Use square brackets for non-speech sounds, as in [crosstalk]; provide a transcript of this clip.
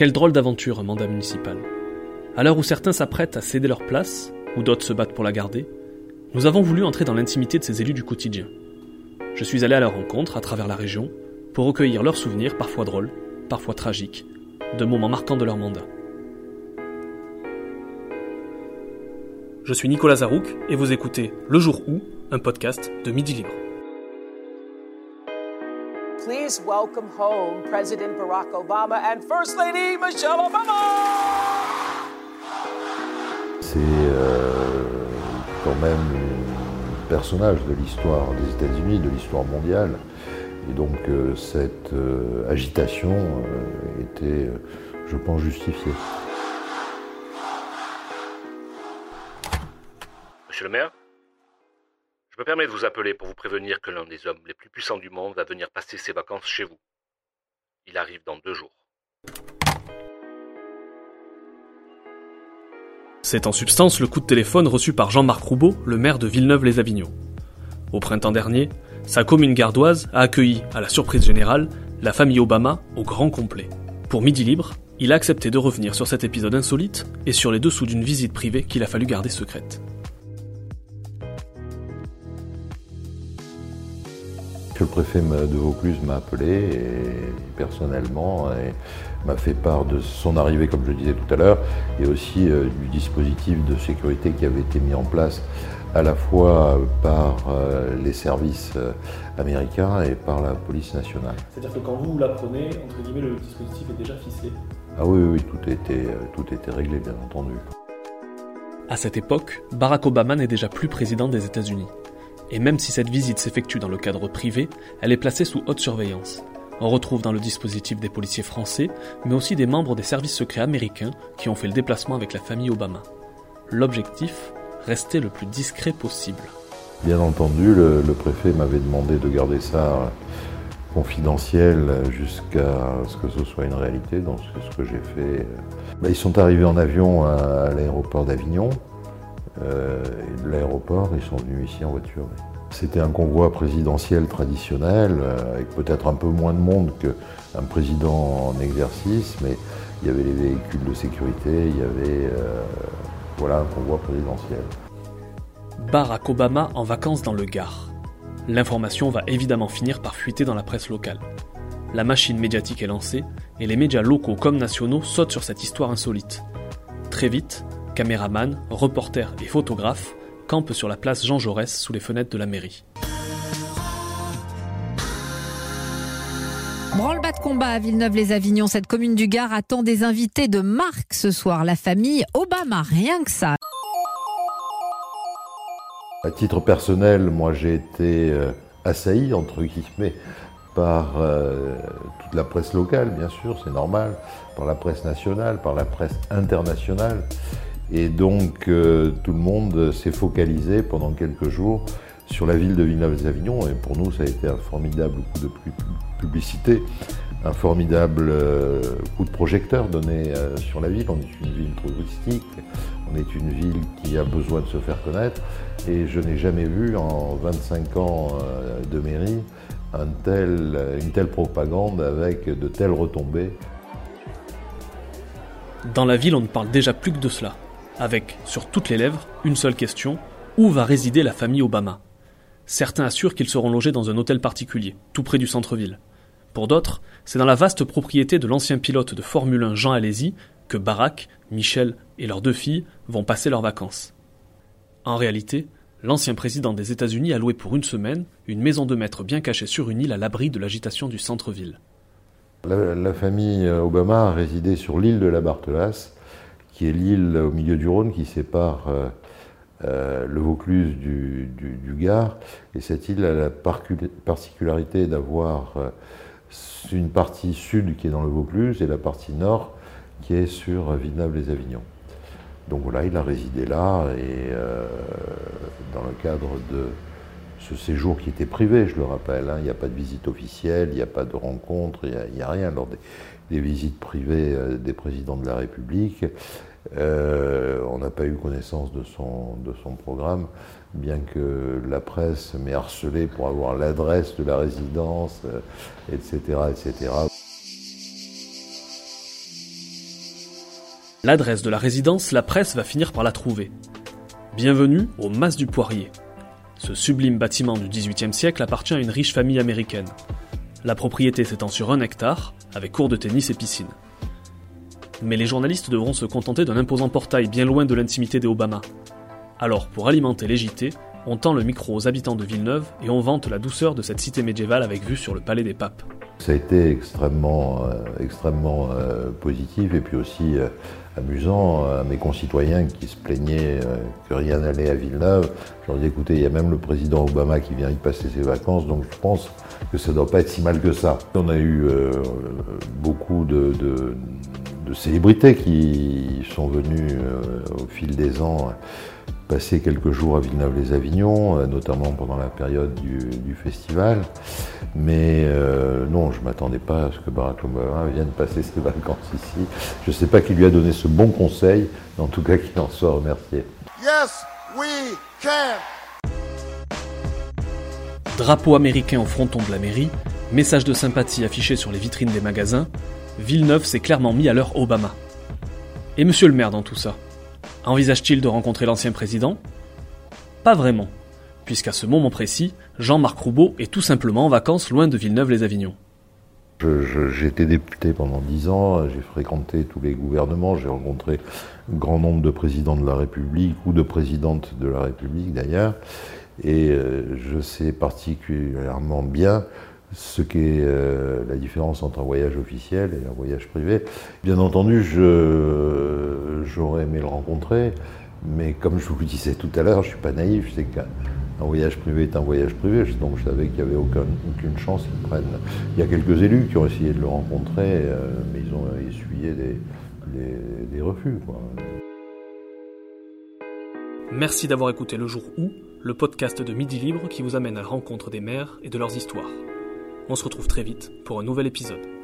Quelle drôle d'aventure un mandat municipal. À l'heure où certains s'apprêtent à céder leur place, ou d'autres se battent pour la garder, nous avons voulu entrer dans l'intimité de ces élus du quotidien. Je suis allé à leur rencontre à travers la région pour recueillir leurs souvenirs, parfois drôles, parfois tragiques, de moments marquants de leur mandat. Je suis Nicolas Zarouk et vous écoutez Le Jour où, un podcast de Midi Libre. Please welcome home President Barack Obama and First Lady Michelle Obama. C'est euh, quand même un personnage de l'histoire des États-Unis, de l'histoire mondiale. Et donc euh, cette euh, agitation euh, était, je pense, justifiée. Monsieur le maire, je me permets de vous appeler pour vous prévenir que l'un des hommes les plus puissants du monde va venir passer ses vacances chez vous. Il arrive dans deux jours. C'est en substance le coup de téléphone reçu par Jean-Marc Roubaud, le maire de Villeneuve-les-Avignon. Au printemps dernier, sa commune gardoise a accueilli, à la surprise générale, la famille Obama au grand complet. Pour Midi Libre, il a accepté de revenir sur cet épisode insolite et sur les dessous d'une visite privée qu'il a fallu garder secrète. Le préfet de Vaucluse m'a appelé et, personnellement et m'a fait part de son arrivée, comme je le disais tout à l'heure, et aussi euh, du dispositif de sécurité qui avait été mis en place à la fois par euh, les services euh, américains et par la police nationale. C'est-à-dire que quand vous l'apprenez, entre guillemets, le dispositif est déjà ficelé. Ah oui, oui, oui, tout était, tout était réglé, bien entendu. À cette époque, Barack Obama n'est déjà plus président des États-Unis. Et même si cette visite s'effectue dans le cadre privé, elle est placée sous haute surveillance. On retrouve dans le dispositif des policiers français, mais aussi des membres des services secrets américains qui ont fait le déplacement avec la famille Obama. L'objectif Rester le plus discret possible. Bien entendu, le, préfet m'avait demandé de garder ça euh, confidentiel euh, jusqu'à ce que ce soit une réalité, donc ce que j'ai fait. Ben, ils sont arrivés en avion à l'aéroport d'Avignon. Euh, et de l'aéroport, ils sont venus ici en voiture. C'était un convoi présidentiel traditionnel, euh, avec peut-être un peu moins de monde qu'un président en exercice, mais il y avait les véhicules de sécurité, il y avait euh, voilà, un convoi présidentiel. Barack Obama en vacances dans le Gard. L'information va évidemment finir par fuiter dans la presse locale. La machine médiatique est lancée et les médias locaux comme nationaux sautent sur cette histoire insolite. Très vite, caméramans, reporters et photographes campent sur la place Jean Jaurès sous les fenêtres de la mairie. Branle-bas de combat à Villeneuve-les-Avignon. Cette commune du Gard attend des invités de marque ce soir. La famille Obama, rien que ça. À titre personnel, moi j'ai été euh, assailli, entre guillemets, par euh, toute la presse locale, bien sûr, c'est normal, par la presse nationale, par la presse internationale. Et donc euh, tout le monde s'est focalisé pendant quelques jours sur la ville de Villeneuve-les-Avignon. Et pour nous, ça a été un formidable coup de pu- publicité, un formidable euh, coup de projecteur donné euh, sur la ville. On est une ville touristique, on est une ville qui a besoin de se faire connaître. Et je n'ai jamais vu en 25 ans de mairie une telle propagande avec de telles retombées. Dans la ville, on ne parle déjà plus que de cela. Avec, sur toutes les lèvres, une seule question où va résider la famille Obama? Certains assurent qu'ils seront logés dans un hôtel particulier, tout près du centre-ville. Pour d'autres, c'est dans la vaste propriété de l'ancien pilote de Formule 1 Jean Alési que Barack, Michel et leurs deux filles vont passer leurs vacances. En réalité, l'ancien président des États-Unis a loué pour une semaine une maison de maître bien cachée sur une île à l'abri de l'agitation du centre-ville. La, famille Obama a résidé sur l'île de la Barthelasse, qui est l'île au milieu du Rhône qui sépare euh, euh, le Vaucluse du, Gard. Et cette île a la particularité d'avoir euh, une partie sud qui est dans le Vaucluse et la partie nord qui est sur Villeneuve-les-Avignon. Donc voilà, il a résidé là et dans le cadre de ce séjour qui était privé, je le rappelle, hein, il n'y a pas de visite officielle, il n'y a pas de rencontre, il n'y a, rien lors des, visites privées des présidents de la République. Euh, on n'a pas eu connaissance de son, programme, bien que la presse m'ait harcelé pour avoir l'adresse de la résidence, euh, etc., etc. L'adresse de la résidence, la presse va finir par la trouver. Bienvenue au Mas du Poirier. Ce sublime bâtiment du XVIIIe siècle appartient à une riche famille américaine. La propriété s'étend sur un hectare, avec cours de tennis et piscine. Mais les journalistes devront se contenter d'un imposant portail bien loin de l'intimité des Obama. Alors, pour alimenter les JT, on tend le micro aux habitants de Villeneuve et on vante la douceur de cette cité médiévale avec vue sur le palais des papes. Ça a été extrêmement, euh, extrêmement euh, positif et puis aussi euh, amusant à mes concitoyens qui se plaignaient que rien n'allait à Villeneuve. Je leur ai écoutez, il y a même le président Obama qui vient y passer ses vacances, donc je pense que ça ne doit pas être si mal que ça. On a eu beaucoup de, célébrités qui sont venues au fil des ans passé quelques jours à Villeneuve-les-Avignon, euh, notamment pendant la période du, festival. Mais euh, non, je ne m'attendais pas à ce que Barack Obama [laughs] vienne passer ses vacances ici. Je ne sais pas qui lui a donné ce bon conseil, mais en tout cas qu'il en soit remercié. Yes, we can. Drapeau américain au fronton de la mairie, message de sympathie affiché sur les vitrines des magasins, Villeneuve s'est clairement mis à l'heure Obama. Et monsieur le maire dans tout ça Envisage-t-il de rencontrer l'ancien président? Pas vraiment, puisqu'à ce moment précis, Jean-Marc Roubaud est tout simplement en vacances loin de Villeneuve-les-Avignon. J'ai été député pendant dix ans, j'ai fréquenté tous les gouvernements, j'ai rencontré un grand nombre de présidents de la République ou de présidentes de la République d'ailleurs, et euh, je sais particulièrement bien ce qu'est euh, la différence entre un voyage officiel et un voyage privé. Bien entendu, j'aurais aimé le rencontrer, mais comme je vous le disais tout à l'heure, je ne suis pas naïf, je sais qu'un voyage privé est un voyage privé, donc je savais qu'il n'y avait aucune chance qu'ils prennent. Il y a quelques élus qui ont essayé de le rencontrer, euh, mais ils ont essuyé des, refus. Merci d'avoir écouté Le Jour où, le podcast de Midi Libre qui vous amène à la rencontre des maires et de leurs histoires. On se retrouve très vite pour un nouvel épisode.